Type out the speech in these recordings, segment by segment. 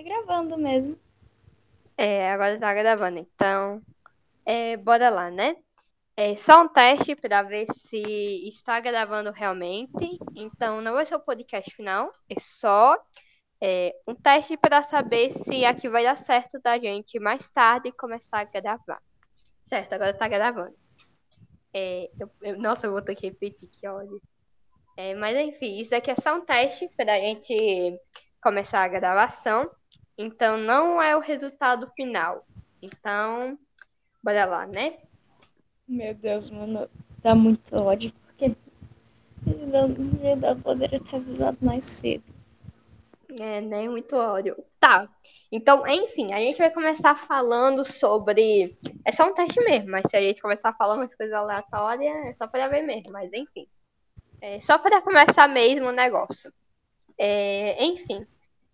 Tá gravando mesmo. É, agora tá gravando, então. É, bora lá, né? É só um teste para ver se está gravando realmente. Então, não vai ser o podcast final, é só é, um teste para saber se aqui vai dar certo da gente mais tarde começar a gravar. Certo, agora tá gravando. É, eu- eu- nossa, eu vou ter que repetir, que ódio. É, mas enfim, isso aqui é só um teste para a gente começar a gravação. Então, não é o resultado final. Então, bora lá, né? Meu Deus, mano, dá muito ódio, porque eu não poderia ter avisado mais cedo. É, nem muito ódio. Tá. Então, enfim, a gente vai começar falando sobre. É só um teste mesmo, mas se a gente começar falando umas coisas aleatórias, é só para ver mesmo, mas enfim. É só para começar mesmo o negócio. É, enfim,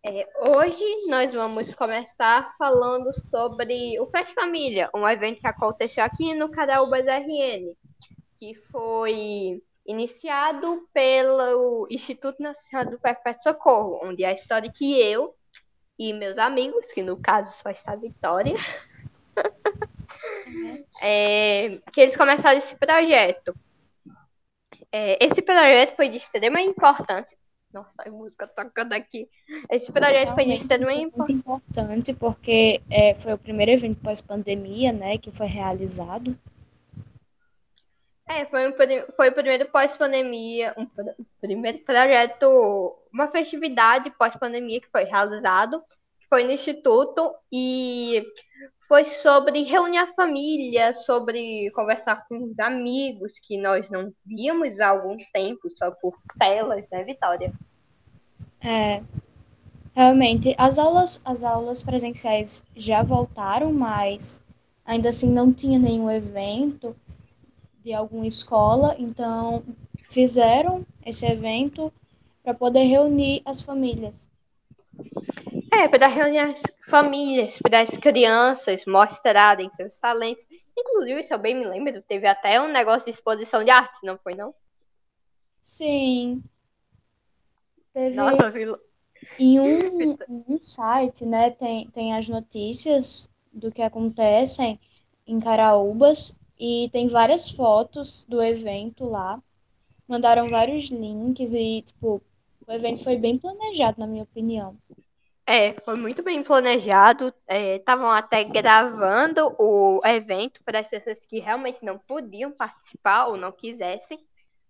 é, hoje nós vamos começar falando sobre o Fest Família, um evento que aconteceu aqui no Caraúbas RN, que foi iniciado pelo Instituto Nacional do Perpétuo Socorro, onde é a história que eu e meus amigos, que no caso só está a Vitória, é, que eles começaram esse projeto. É, esse projeto foi de extrema importância. Nossa, a música tocando aqui. Esse projeto foi muito importante, porque é, foi o primeiro evento pós-pandemia, né, que foi realizado. É, foi, um, foi o primeiro pós-pandemia, um pr- primeiro projeto, uma festividade pós-pandemia que foi realizado, que foi no Instituto, e foi sobre reunir a família, sobre conversar com os amigos que nós não víamos há algum tempo, só por telas, né, Vitória? É, realmente, as aulas, as aulas presenciais já voltaram, mas ainda assim não tinha nenhum evento de alguma escola, então fizeram esse evento para poder reunir as famílias. É, para reunir as famílias, para as crianças mostrarem seus talentos. Inclusive, se eu bem me lembro, teve até um negócio de exposição de arte, não foi, não? Sim, teve Nossa, em um, um site, né, tem, tem as notícias do que acontecem em Caraúbas e tem várias fotos do evento lá. Mandaram vários links e, tipo, o evento foi bem planejado, na minha opinião. É, foi muito bem planejado. Estavam até gravando o evento para as pessoas que realmente não podiam participar ou não quisessem.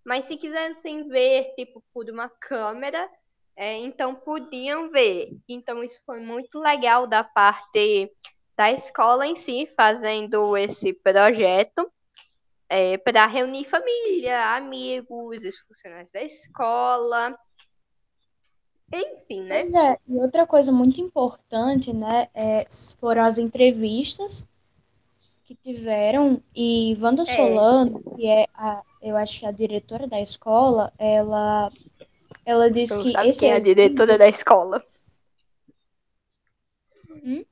Mas se quisessem ver, tipo, por uma câmera, é, então podiam ver. Então isso foi muito legal da parte da escola em si, fazendo esse projeto. para reunir família, amigos, os funcionários da escola. Enfim, né? Pois é, e outra coisa muito importante, né, é, foram as entrevistas que tiveram e Wanda Solano, que é a, eu acho que é a diretora da escola, ela, ela disse Tu que esse quem é a evento- diretora da escola? Hum?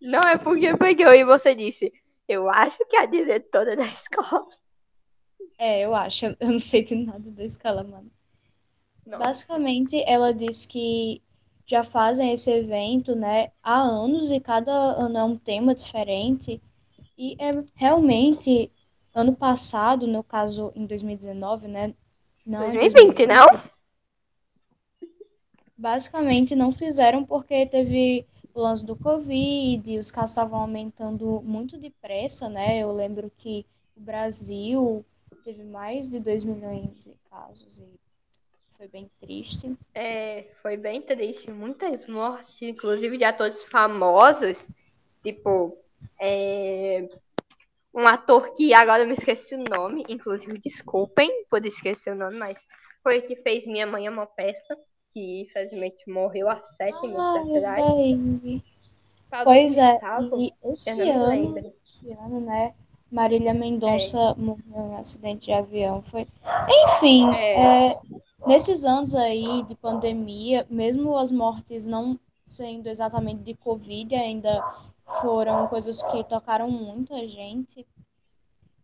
Não, é porque pegou e você disse. Eu acho que é a diretora da escola. É, eu acho, eu não sei de nada da escola, mano. Nossa. Basicamente, ela diz que já fazem esse evento, né, há anos e cada ano é um tema diferente. E é realmente ano passado, no caso em 2019, né, não em 2020, não? Basicamente não fizeram porque teve o lance do Covid, os casos estavam aumentando muito depressa, né? Eu lembro que o Brasil teve mais de 2 milhões de casos e foi bem triste. É, foi bem triste. Muitas mortes, inclusive de atores famosos. Tipo, é, um ator que agora eu me esqueci o nome. Inclusive, desculpem por esquecer o nome, mas foi o que fez Minha Mãe é uma Peça. Que infelizmente morreu há sete Ah, atrás. Pois é, e esse ano, esse ano, né, Marília Mendonça morreu em um acidente de avião. Foi... Enfim, É. é, nesses anos aí de pandemia, mesmo as mortes não sendo exatamente de Covid, ainda foram coisas que tocaram muito a gente.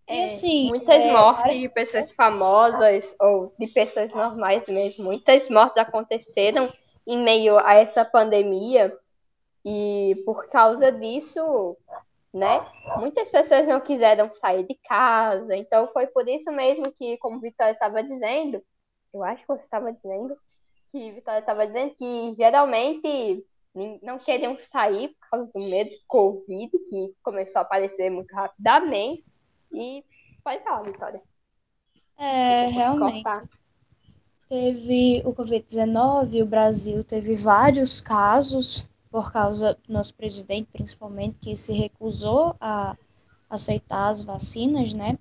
E É, assim, muitas é, mortes de pessoas famosas ou de pessoas normais mesmo. Muitas mortes aconteceram em meio a essa pandemia. E por causa disso, né, muitas pessoas não quiseram sair de casa. Então foi por isso mesmo que, como Vitória estava dizendo, eu acho que você estava dizendo, que Vitória estava dizendo que geralmente não queriam sair por causa do medo de Covid, que começou a aparecer muito rapidamente. E pode falar, Vitória. É, realmente. Teve o Covid-19, o Brasil teve vários casos por causa do nosso presidente, principalmente, que se recusou a aceitar as vacinas, né?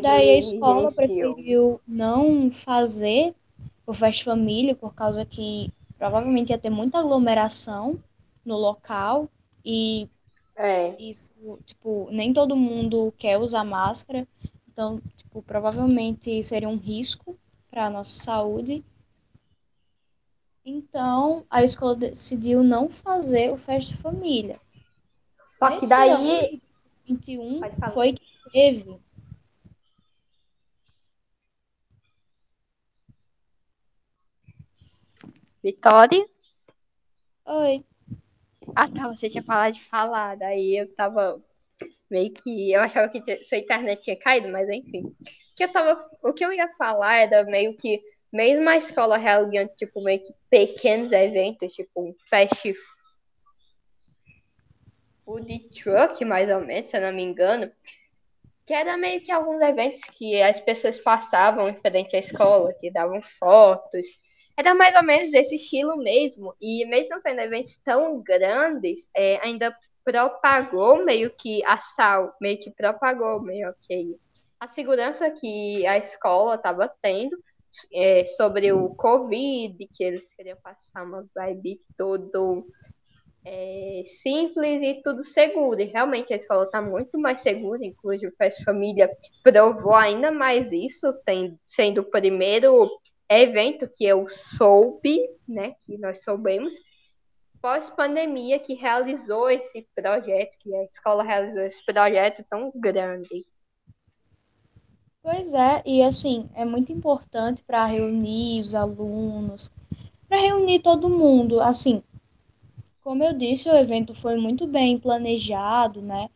Daí a escola preferiu não fazer o Festa Família por causa que provavelmente ia ter muita aglomeração no local e é. isso, tipo, nem todo mundo quer usar máscara, então, tipo, provavelmente seria um risco para a nossa saúde. Então, a escola decidiu não fazer o festa de família. Só que Nesse daí. Ano, 21 foi que teve. Vitória? Oi. Ah, tá. Você tinha falado de falar. Daí eu tava meio que. Eu achava que sua internet tinha caído, mas enfim. Que eu tava, o que eu ia falar era meio que mesmo a escola realizando, tipo, meio que pequenos eventos, tipo um fast food truck, mais ou menos, se eu não me engano, que era meio que alguns eventos que as pessoas passavam em frente à escola, que davam fotos. Era mais ou menos desse estilo mesmo. E mesmo sendo eventos tão grandes, é, ainda propagou meio que a sal, meio que propagou meio que a segurança que a escola estava tendo é, sobre o Covid, que eles queriam passar uma vibe todo é, simples e tudo seguro. E realmente a escola está muito mais segura, inclusive o Fest Família provou ainda mais isso, tem, sendo o primeiro evento que eu soube, né, que nós soubemos, pós-pandemia, que realizou esse projeto, que a escola realizou esse projeto tão grande. Pois é, e assim, é muito importante para reunir os alunos, para reunir todo mundo. Assim, como eu disse, o evento foi muito bem planejado, né?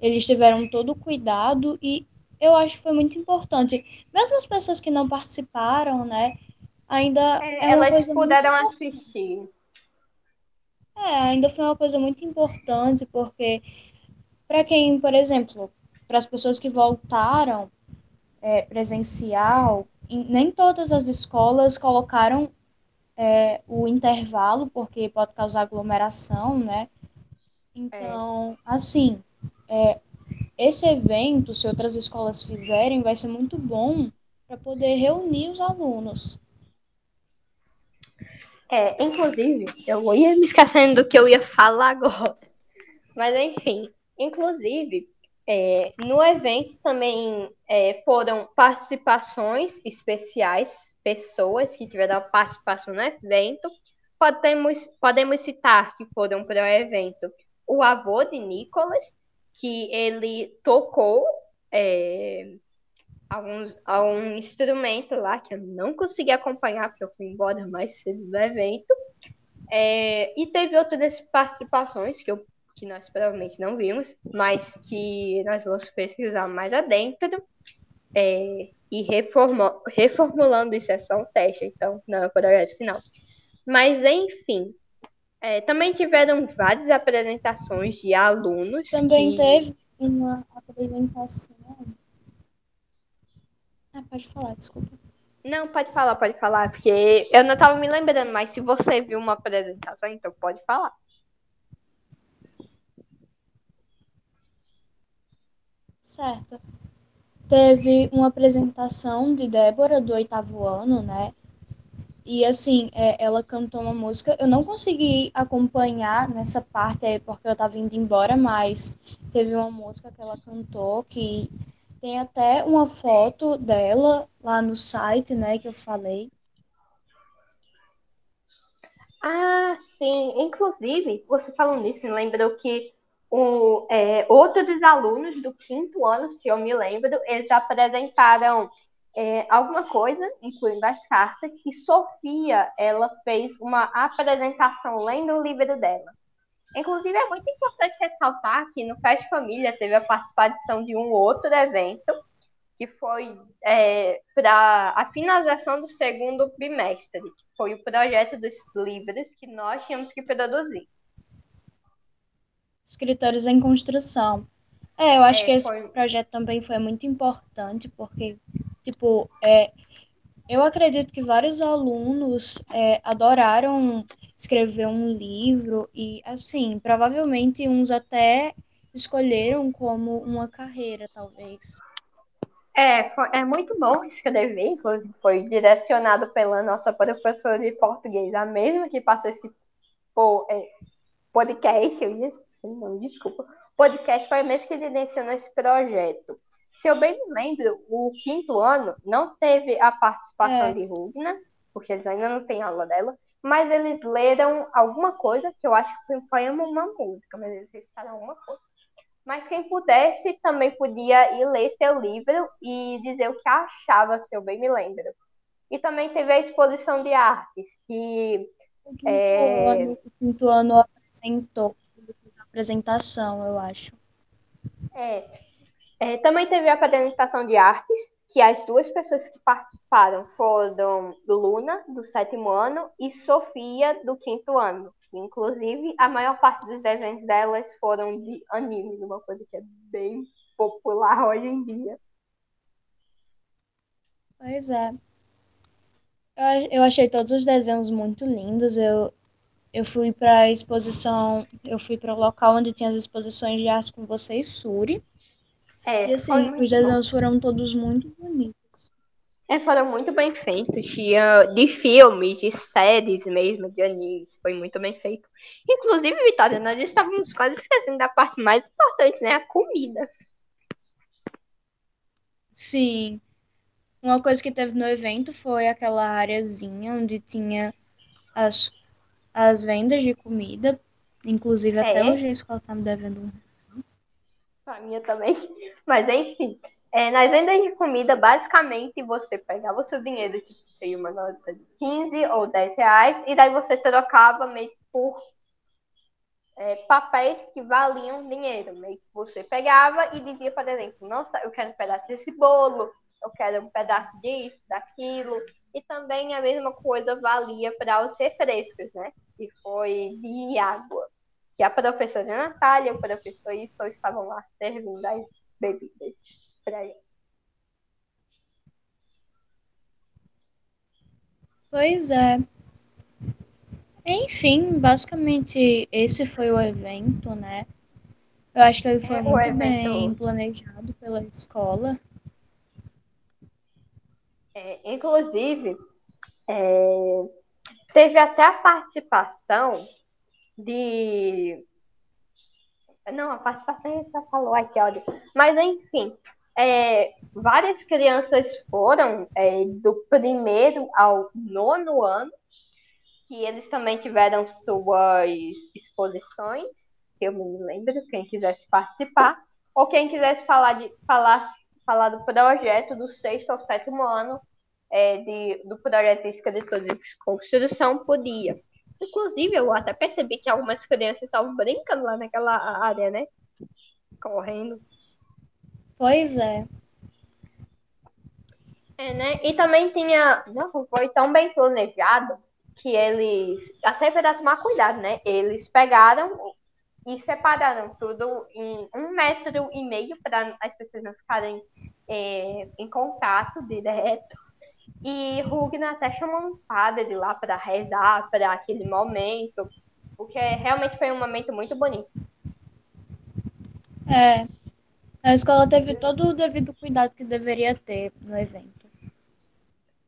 Eles tiveram todo o cuidado e eu acho que foi muito importante. Mesmo as pessoas que não participaram, né? Ainda. É, é elas puderam assistir. É, ainda foi uma coisa muito importante, porque para quem, por exemplo, para as pessoas que voltaram é, presencial, nem todas as escolas colocaram é, o intervalo, porque pode causar aglomeração, né? Então, é. assim, é, esse evento, se outras escolas fizerem, vai ser muito bom para poder reunir os alunos. É, inclusive, eu ia me esquecendo do que eu ia falar agora. Mas enfim, inclusive, é, no evento também é, foram participações especiais, pessoas que tiveram participação no evento. Podemos, podemos citar que foram para o evento o avô de Nicolas, que ele tocou é, alguns, algum instrumento lá que eu não consegui acompanhar, porque eu fui embora mais cedo do evento. É, e teve outras participações que eu que nós provavelmente não vimos, mas que nós vamos pesquisar mais adentro é, e reformulando isso é só um teste, então não é o projeto final. Mas, enfim, é, também tiveram várias apresentações de alunos. Também que... teve uma apresentação. Ah, pode falar, desculpa. Não, pode falar, pode falar, porque eu não estava me lembrando, mas se você viu uma apresentação, então pode falar. Certo. Teve uma apresentação de Débora do oitavo ano, né? E assim, é, ela cantou uma música. Eu não consegui acompanhar nessa parte aí porque eu tava indo embora, mas teve uma música que ela cantou que tem até uma foto dela lá no site, né, que eu falei. Ah, sim. Inclusive, você falando nisso, me lembrou que o, é, outro dos alunos do quinto ano, se eu me lembro, eles apresentaram é, alguma coisa, incluindo as cartas, e Sofia, ela fez uma apresentação lendo o livro dela. Inclusive, é muito importante ressaltar que no Fest Família teve a participação de um outro evento, que foi é, para a finalização do segundo bimestre, que foi o projeto dos livros que nós tínhamos que produzir. Escritores em construção. É, eu acho é, que esse foi... projeto também foi muito importante, porque, tipo, é, eu acredito que vários alunos é, adoraram escrever um livro e, assim, provavelmente uns até escolheram como uma carreira, talvez. É, foi, é muito bom escrever, inclusive foi direcionado pela nossa professora de português, a mesma que passou esse pô, é, podcast, eu ia desculpa, podcast foi a mesma que direcionou esse projeto. Se eu bem me lembro, o quinto ano não teve a participação é. de Rugna, porque eles ainda não têm aula dela, mas eles leram alguma coisa, que eu acho que foi uma música, mas eles recitaram alguma coisa. Mas quem pudesse também podia ir ler seu livro e dizer o que achava, se eu bem me lembro. E também teve a exposição de artes, que. O quinto, é... ano, o quinto ano apresentou a apresentação, eu acho. É. é. Também teve a apresentação de artes, que as duas pessoas que participaram foram Luna, do sétimo ano, e Sofia, do quinto ano. Inclusive, a maior parte dos desenhos delas foram de anime, uma coisa que é bem popular hoje em dia. Pois é. Eu, eu achei todos os desenhos muito lindos. Eu, eu fui para a exposição, eu fui para o local onde tinha as exposições de arte com você e Suri. É, e assim, os desenhos bom. foram todos muito bonitos. É, foram muito bem feitos. Tinha de filmes, de séries mesmo, de animes. Foi muito bem feito. Inclusive, Vitória, nós estávamos quase esquecendo da parte mais importante, né? A comida. Sim. Uma coisa que teve no evento foi aquela areazinha onde tinha as, as vendas de comida. Inclusive, é. até hoje a escola tá me devendo um a minha também. Mas enfim, é, nas vendas de comida, basicamente você pegava o seu dinheiro, que seria uma nota de 15 ou 10 reais, e daí você trocava meio por é, papéis que valiam dinheiro. Meio que você pegava e dizia, por exemplo, nossa, eu quero um pedaço desse bolo, eu quero um pedaço disso, daquilo. E também a mesma coisa valia para os refrescos, né? Que foi de água que a professora Natália e o professor Y estavam lá servindo as bebidas para ele. Pois é. Enfim, basicamente esse foi o evento, né? Eu acho que ele foi é, muito evento... bem planejado pela escola. É, inclusive, é, teve até a participação de. Não, a participação já falou aqui, olha. Mas, enfim, é, várias crianças foram é, do primeiro ao nono ano, que eles também tiveram suas exposições, se eu me lembro, quem quisesse participar, ou quem quisesse falar, de, falar, falar do projeto do sexto ao sétimo ano é, de, do projeto escritores de construção, podia. Inclusive, eu até percebi que algumas crianças estavam brincando lá naquela área, né? Correndo. Pois é. É, né? E também tinha. Nossa, foi tão bem planejado que eles. Até para tomar cuidado, né? Eles pegaram e separaram tudo em um metro e meio para as pessoas não ficarem é, em contato direto. E Rugna até chamou um padre lá para rezar para aquele momento, porque realmente foi um momento muito bonito. É. A escola teve todo o devido cuidado que deveria ter no evento.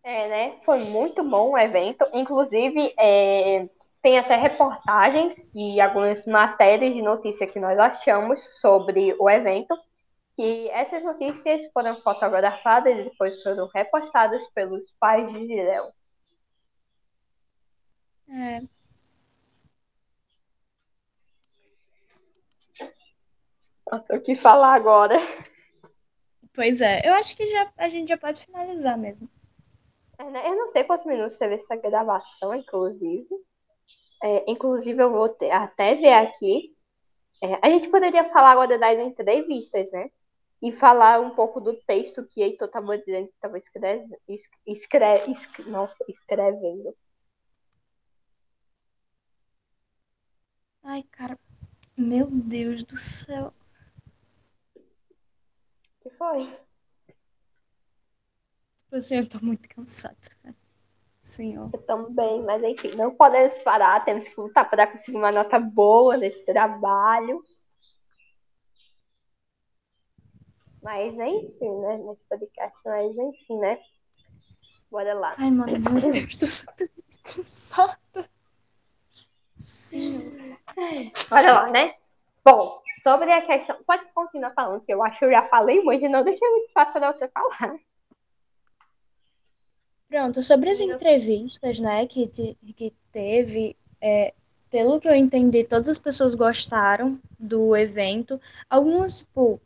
É, né? Foi muito bom o evento. Inclusive, é, tem até reportagens e algumas matérias de notícia que nós achamos sobre o evento que essas notícias foram fotografadas e depois foram repostadas pelos pais de Gideon. É. Nossa, o que falar agora? Pois é, eu acho que já, a gente já pode finalizar mesmo. É, né? Eu não sei quantos minutos teve essa gravação, inclusive. É, inclusive, eu vou ter, até ver aqui. É, a gente poderia falar agora das entrevistas, né? E falar um pouco do texto que Heitor estava dizendo que estava escrevendo. Escreve, escreve, nossa, escrevendo. Ai, cara. Meu Deus do céu. O que foi? Tipo assim, eu tô muito cansada. Senhor. Eu também, mas enfim, não podemos parar, temos que lutar para conseguir uma nota boa nesse trabalho. Mas enfim, né? Nesse podcast, mas enfim, né? Bora lá. Ai, mano, meu Deus do céu, tô muito cansada. Sim. Bora lá, né? Bom, sobre a questão. Pode continuar falando, que eu acho que eu já falei muito e não deixei muito espaço para você falar. Pronto, sobre as entrevistas, né, que, te, que teve, é, pelo que eu entendi, todas as pessoas gostaram do evento. Algumas, tipo,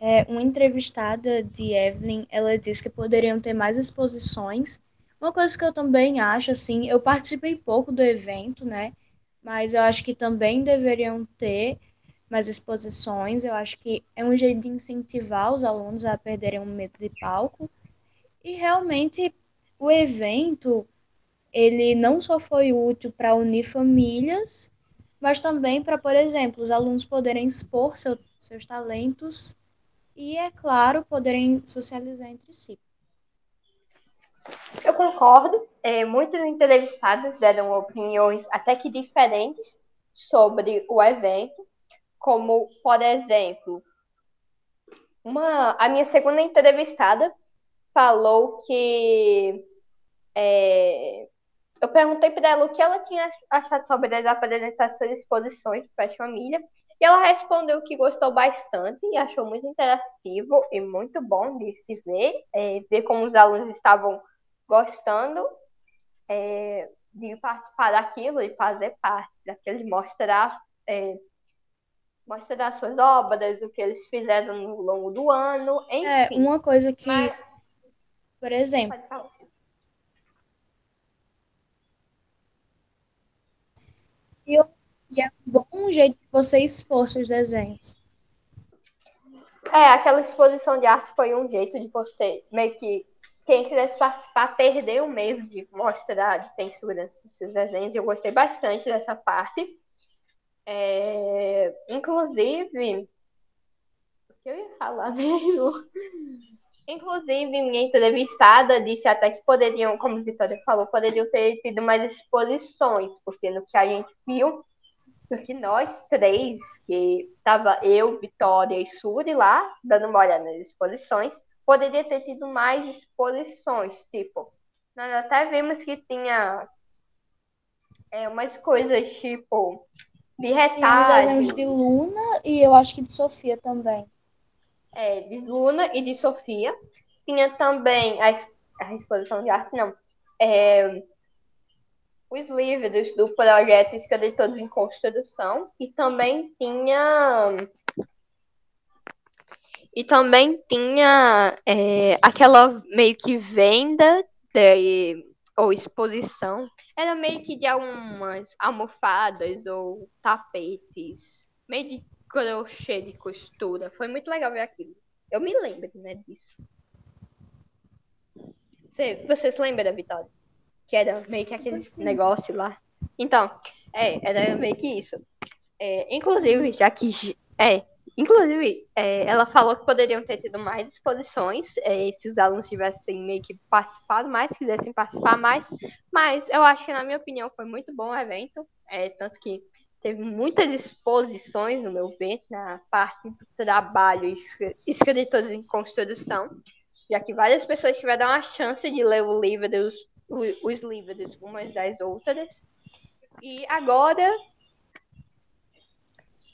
é, uma entrevistada de Evelyn, ela disse que poderiam ter mais exposições. Uma coisa que eu também acho, assim, eu participei pouco do evento, né, mas eu acho que também deveriam ter mais exposições. Eu acho que é um jeito de incentivar os alunos a perderem o medo de palco. E realmente o evento ele não só foi útil para unir famílias, mas também para, por exemplo, os alunos poderem expor seu, seus talentos e, é claro, poderem socializar entre si. Eu concordo. É, muitos entrevistados deram opiniões até que diferentes sobre o evento, como, por exemplo, uma, a minha segunda entrevistada falou que é, eu perguntei para ela o que ela tinha achado sobre as apresentações e exposições de Pet Família. E ela respondeu que gostou bastante e achou muito interativo e muito bom de se ver, é, ver como os alunos estavam gostando é, de participar daquilo e fazer parte daquele mostrar, é, mostrar suas obras, o que eles fizeram no longo do ano, enfim. É, uma coisa que, Mas... por exemplo, E, e é um bom jeito de você expor seus desenhos. É, aquela exposição de arte foi um jeito de você, meio que, quem quisesse participar, perder o medo de mostrar, de ter insegurança nos seus desenhos. Eu gostei bastante dessa parte. É, inclusive, o que eu ia falar mesmo? Inclusive, minha entrevistada disse até que poderiam, como a Vitória falou, poderiam ter tido mais exposições, porque no que a gente viu, porque nós três, que estava eu, Vitória e Suri lá, dando uma olhada nas exposições, poderia ter tido mais exposições, tipo, nós até vimos que tinha é, umas coisas, tipo, de retalho. Tinha os desenhos de Luna e eu acho que de Sofia também é, de Luna e de Sofia. Tinha também a, a exposição de arte, não. É, os livros do projeto Escritores em Construção. E também tinha. E também tinha é, aquela meio que venda de, ou exposição. Era meio que de algumas almofadas ou tapetes. Meio de crochê de costura. Foi muito legal ver aquilo. Eu me lembro, né, disso. Você, você se lembra Vitória? Que era meio que aquele negócio lá. Então, é, era meio que isso. É, inclusive, já que. É, inclusive, é, ela falou que poderiam ter tido mais exposições é, se os alunos tivessem meio que participado mais, quisessem participar mais. Mas eu acho que, na minha opinião, foi muito bom o evento. É, tanto que teve muitas exposições, no meu ver, na parte do trabalho escritores em construção, já que várias pessoas tiveram a chance de ler o livro dos, os livros umas das outras. E agora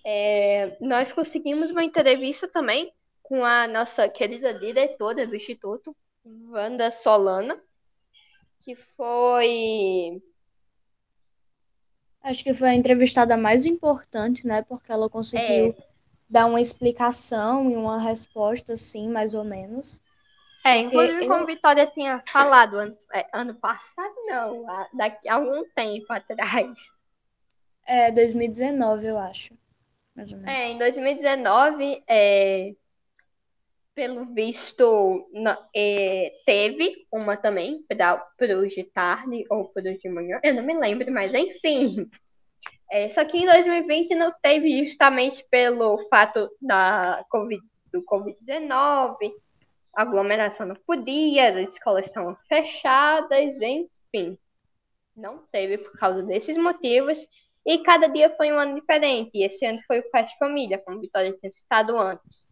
é, nós conseguimos uma entrevista também com a nossa querida diretora do Instituto, Wanda Solana, que foi Acho que foi a entrevistada mais importante, né? Porque ela conseguiu é. dar uma explicação e uma resposta, assim, mais ou menos. É, inclusive, como Vitória tinha falado ano, é, ano passado, não, daqui a algum tempo atrás. É, 2019, eu acho. Mais ou menos. É, em 2019, é, pelo visto, não, é, teve uma também para os de tarde ou para os de manhã, eu não me lembro, mas enfim. É, só que em 2020 não teve justamente pelo fato da COVID, do Covid-19, a aglomeração não podia, as escolas estavam fechadas, enfim. Não teve por causa desses motivos. E cada dia foi um ano diferente. E esse ano foi o Festa Família, como Vitória tinha citado antes.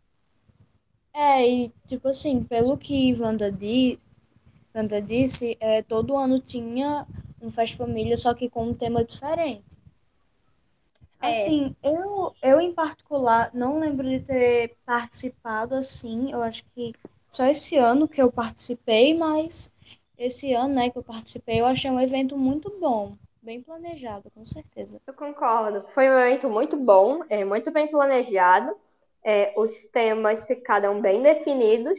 É, e tipo assim, pelo que Wanda, di, Wanda disse, é, todo ano tinha um Festa Família, só que com um tema diferente. É. Assim, eu, eu em particular não lembro de ter participado assim. Eu acho que só esse ano que eu participei, mas esse ano, né, que eu participei, eu achei um evento muito bom, bem planejado, com certeza. Eu concordo. Foi um evento muito bom, é, muito bem planejado. É, os temas ficaram bem definidos.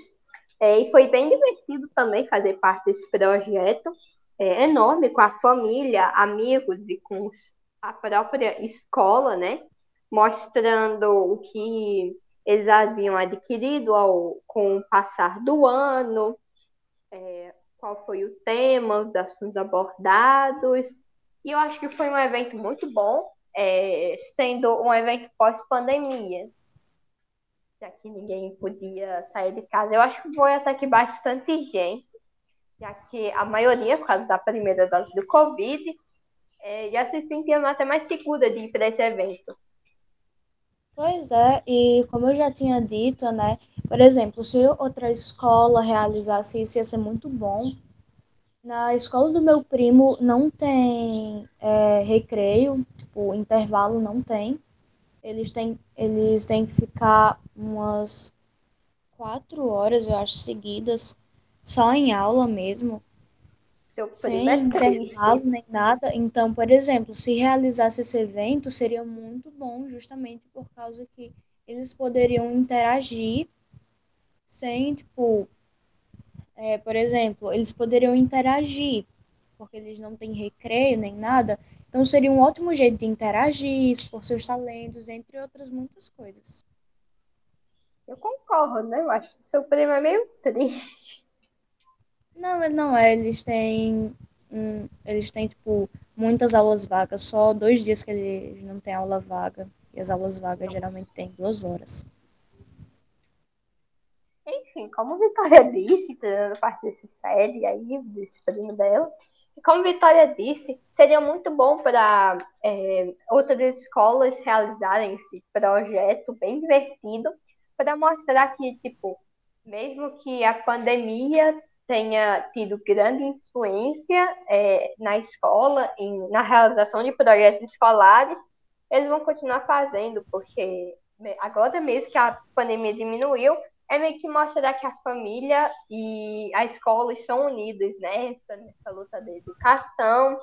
É, e foi bem divertido também fazer parte desse projeto é, enorme com a família, amigos e com a própria escola, né? Mostrando o que eles haviam adquirido ao, com o passar do ano, é, qual foi o tema, os assuntos abordados. E eu acho que foi um evento muito bom, é, sendo um evento pós-pandemia, já que ninguém podia sair de casa. Eu acho que foi até que bastante gente, já que a maioria, por causa da primeira dose do Covid, é, já se sentia até mais segura de ir para esse evento. Pois é, e como eu já tinha dito, né? Por exemplo, se outra escola realizasse isso, ia ser muito bom. Na escola do meu primo não tem é, recreio, tipo, intervalo não tem. Eles têm, eles têm que ficar umas quatro horas, eu acho, seguidas, só em aula mesmo Seu sem é intervalo nem nada. Então, por exemplo, se realizasse esse evento, seria muito bom, justamente por causa que eles poderiam interagir sem, tipo, é, por exemplo, eles poderiam interagir, porque eles não têm recreio nem nada. Então, seria um ótimo jeito de interagir, expor seus talentos, entre outras muitas coisas. Eu concordo, né? Eu acho que seu primo é meio triste. Não, ele não é. Eles têm, eles têm, tipo, muitas aulas vagas. Só dois dias que eles não têm aula vaga. E as aulas vagas geralmente têm duas horas. Enfim, como Vitória disse, dando parte desse série aí, desse primo dela, e como Vitória disse, seria muito bom para é, outras escolas realizarem esse projeto bem divertido, para mostrar que, tipo, mesmo que a pandemia tenha tido grande influência é, na escola, em, na realização de projetos escolares, eles vão continuar fazendo, porque agora mesmo que a pandemia diminuiu, é meio que mostrar que a família e a escola estão unidas nessa, nessa luta de educação,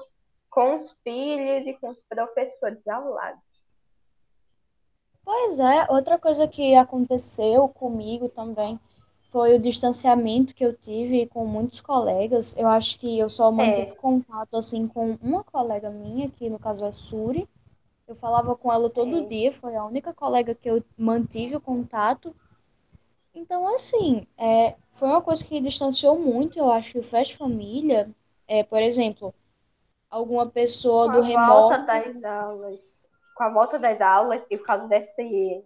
com os filhos e com os professores ao lado. Pois é, outra coisa que aconteceu comigo também foi o distanciamento que eu tive com muitos colegas. Eu acho que eu só mantive É. contato assim com uma colega minha, que no caso é Suri. Eu falava com ela todo É. dia, foi a única colega que eu mantive o contato. Então, assim, é, foi uma coisa que distanciou muito, eu acho que o Fest Família, é, por exemplo, alguma pessoa Com do a volta remoto. das aulas, com a volta das aulas e por causa desse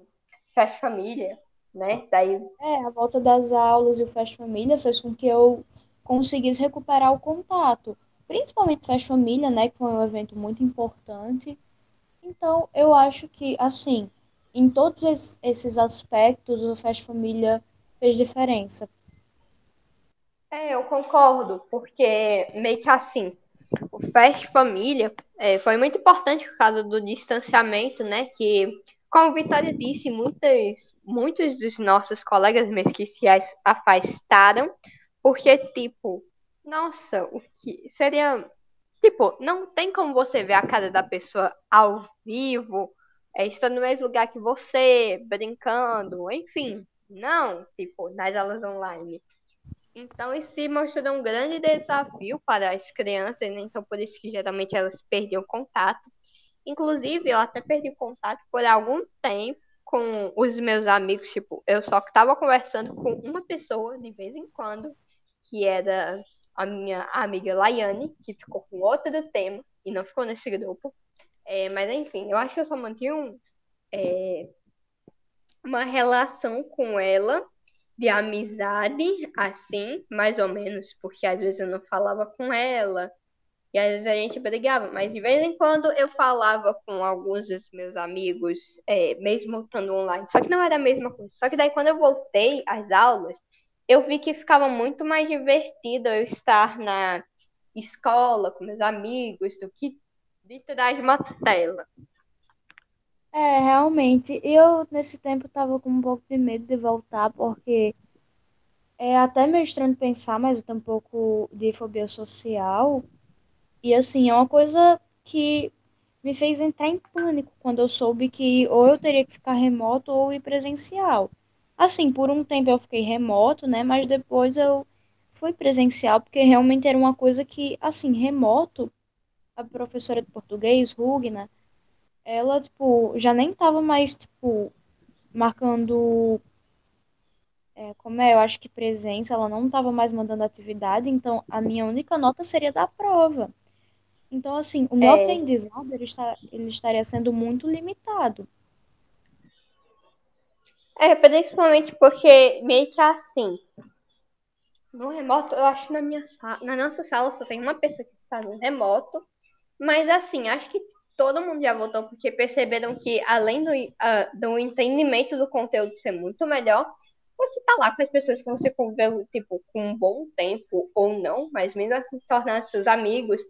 festa família, né? Daí É, a volta das aulas e o Fest Família fez com que eu conseguisse recuperar o contato. Principalmente o Fest Família, né, que foi um evento muito importante. Então, eu acho que, assim, em todos es- esses aspectos, o Fest Família fez diferença. É, eu concordo, porque meio que assim, o Fest Família é, foi muito importante por causa do distanciamento, né? Que, como Vitória disse, muitas, muitos dos nossos colegas as- afastaram, porque, tipo, nossa, o que seria. Tipo, não tem como você ver a cara da pessoa ao vivo, é, estando no mesmo lugar que você, brincando, enfim. Não, tipo, nas aulas online. Então, isso se mostrou um grande desafio para as crianças, né? Então, por isso que geralmente elas perdiam contato. Inclusive, eu até perdi contato por algum tempo com os meus amigos. Tipo, eu só tava conversando com uma pessoa de vez em quando, que era a minha amiga Laiane, que ficou com outro tema e não ficou nesse grupo. É, mas enfim, eu acho que eu só mantinha um, é, uma relação com ela de amizade, assim, mais ou menos, porque às vezes eu não falava com ela, e às vezes a gente brigava, mas de vez em quando eu falava com alguns dos meus amigos, é, mesmo estando online. Só que não era a mesma coisa. Só que daí quando eu voltei às aulas, eu vi que ficava muito mais divertido eu estar na escola com meus amigos do que trás de uma tela. É, realmente. Eu, nesse tempo, tava com um pouco de medo de voltar, porque é até meio estranho pensar, mas eu tenho um pouco de fobia social. E, assim, é uma coisa que me fez entrar em pânico quando eu soube que ou eu teria que ficar remoto ou ir presencial. Assim, por um tempo eu fiquei remoto, né? Mas depois eu fui presencial, porque realmente era uma coisa que, assim, remoto, a professora de português, Rugna, ela, tipo, já nem tava mais, tipo, marcando. É, como é? Eu acho que presença, ela não tava mais mandando atividade, então a minha única nota seria da prova. Então, assim, o meu É. aprendizado ele, está, ele estaria sendo muito limitado. É, principalmente porque meio que assim. No remoto, eu acho que na minha sala, na nossa sala só tem uma pessoa que está no remoto. Mas assim, acho que todo mundo já voltou porque perceberam que além do, ah, do entendimento do conteúdo ser muito melhor, você tá lá com as pessoas que você conviveu, tipo, com um bom tempo ou não, mas mesmo assim se tornar seus amigos.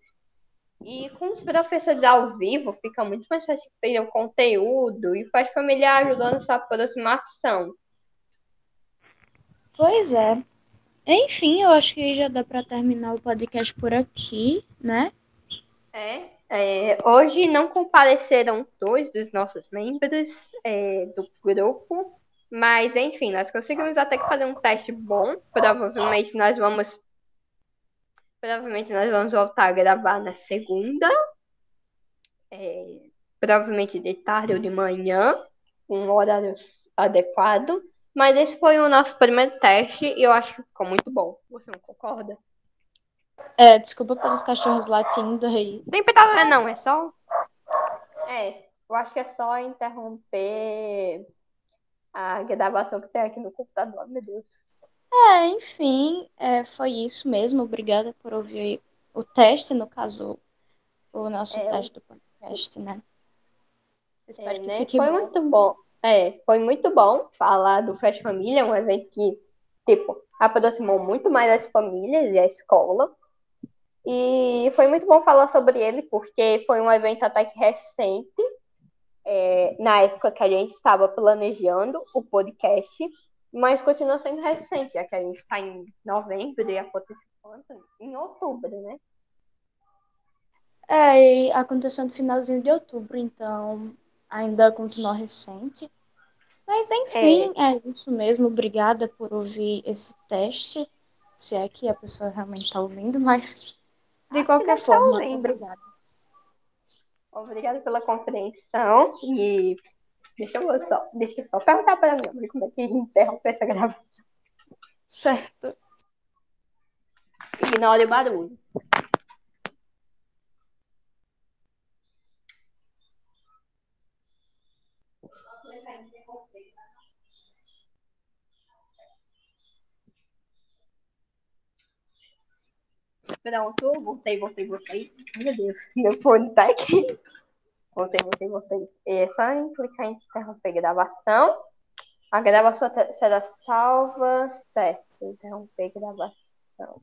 E com os professores ao vivo, fica muito mais fácil entender o conteúdo e faz familiar ajudando essa aproximação. Pois é. Enfim, eu acho que já dá para terminar o podcast por aqui, né? É, é, hoje não compareceram dois dos nossos membros é, do grupo, mas enfim, nós conseguimos até que fazer um teste bom. Provavelmente nós vamos. Provavelmente nós vamos voltar a gravar na segunda. É, provavelmente de tarde ou de manhã, um horário adequado. Mas esse foi o nosso primeiro teste e eu acho que ficou muito bom. Você não concorda? É, desculpa pelos cachorros latindo aí. Tem pedal, não, é só. É, eu acho que é só interromper a gravação que tem aqui no computador, meu Deus. É, enfim, é, foi isso mesmo. Obrigada por ouvir o teste, no caso, o nosso É, teste do podcast, né? Espero É, que né? Foi bom. muito bom. É, foi muito bom falar do Fest Família, um evento que, tipo, aproximou muito mais as famílias e a escola. E foi muito bom falar sobre ele, porque foi um evento até que recente, é, na época que a gente estava planejando o podcast, mas continua sendo recente, já que a gente está em novembro e aconteceu? Em outubro, né? É, e aconteceu no finalzinho de outubro, então ainda continua recente. Mas enfim, é isso mesmo. Obrigada por ouvir esse teste. Se é que a pessoa realmente está ouvindo, mas de que qualquer tá forma, ouvindo. obrigada. Obrigada pela compreensão e deixa eu só, deixa eu só perguntar para minha mãe como é que interrompe essa gravação. Certo. Ignore o barulho. Pronto, voltei, voltei, voltei. Meu Deus, meu fone tá aqui. Voltei, voltei, voltei. É só em clicar em interromper gravação. A gravação será salva. Certo, interromper gravação.